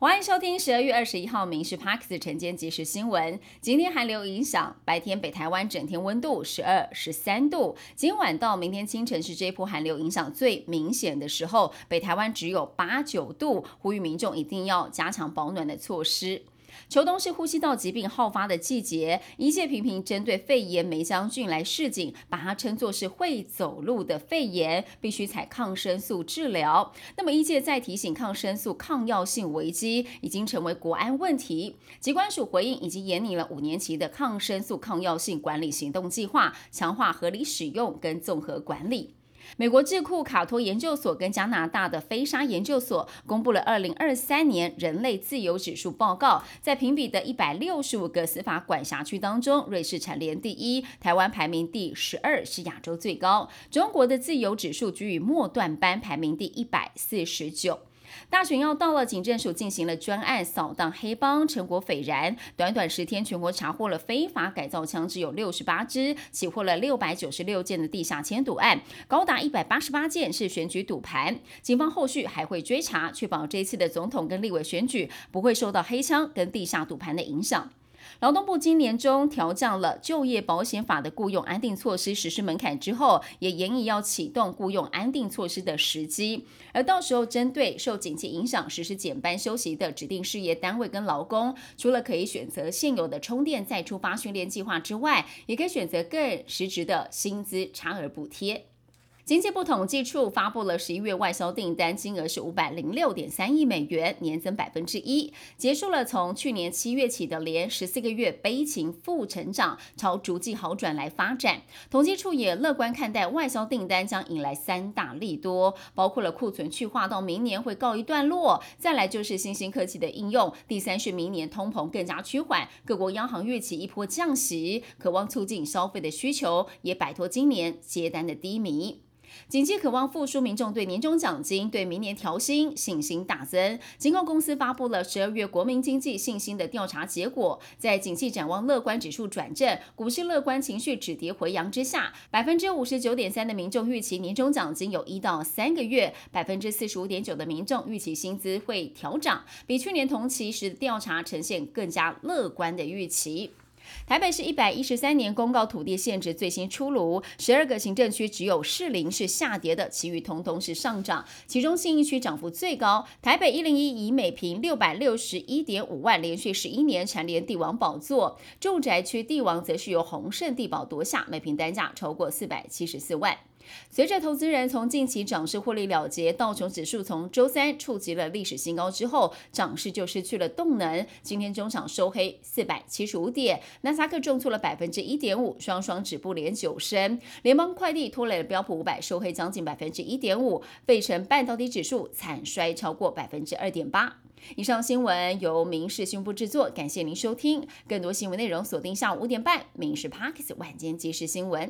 欢迎收听十二月二十一号《民事 Parks》晨间即时新闻。今天寒流影响，白天北台湾整天温度十二、十三度。今晚到明天清晨是这波寒流影响最明显的时候，北台湾只有八九度，呼吁民众一定要加强保暖的措施。秋冬是呼吸道疾病好发的季节，一届频频针对肺炎梅将军来示警，把它称作是会走路的肺炎，必须采抗生素治疗。那么一届再提醒抗生素抗药性危机已经成为国安问题，机关署回应以及研拟了五年期的抗生素抗药性管理行动计划，强化合理使用跟综合管理。美国智库卡托研究所跟加拿大的飞沙研究所公布了二零二三年人类自由指数报告，在评比的一百六十五个司法管辖区当中，瑞士蝉联第一，台湾排名第十二，是亚洲最高。中国的自由指数居于末段班，排名第一百四十九。大选要到了，警政署进行了专案扫荡黑帮，成果斐然。短短十天，全国查获了非法改造枪支有六十八支，起获了六百九十六件的地下签赌案，高达一百八十八件是选举赌盘。警方后续还会追查，确保这次的总统跟立委选举不会受到黑枪跟地下赌盘的影响。劳动部今年中调降了就业保险法的雇佣安定措施实施门槛之后，也严议要启动雇佣安定措施的时机。而到时候针对受经济影响实施减班休息的指定事业单位跟劳工，除了可以选择现有的充电再出发训练计划之外，也可以选择更实质的薪资差额补贴。经济部统计处发布了十一月外销订单金额是五百零六点三亿美元，年增百分之一，结束了从去年七月起的连十四个月悲情负成长，朝逐季好转来发展。统计处也乐观看待外销订单将引来三大利多，包括了库存去化到明年会告一段落，再来就是新兴科技的应用，第三是明年通膨更加趋缓，各国央行预期一波降息，渴望促进消费的需求，也摆脱今年接单的低迷。经济渴望复苏，民众对年终奖金、对明年调薪信心大增。金控公司发布了十二月国民经济信心的调查结果，在景气展望乐观指数转正、股市乐观情绪止跌回扬之下，百分之五十九点三的民众预期年终奖金有一到三个月，百分之四十五点九的民众预期薪资会调涨，比去年同期时调查呈现更加乐观的预期。台北市一百一十三年公告土地限制最新出炉，十二个行政区只有士林是下跌的，其余通通是上涨。其中信义区涨幅最高，台北一零一以每平六百六十一点五万，连续十一年蝉联帝王宝座。住宅区帝王则是由宏盛地宝夺下，每平单价超过四百七十四万。随着投资人从近期涨势获利了结，道琼指数从周三触及了历史新高之后，涨势就失去了动能。今天中场收黑四百七十五点，纳斯达克重挫了百分之一点五，双双止步连九升。联邦快递拖累了标普五百收黑将近百分之一点五，费城半导体指数惨衰超过百分之二点八。以上新闻由民事宣布制作，感谢您收听。更多新闻内容锁定下午五点半《民事 Parks 晚间即时新闻》。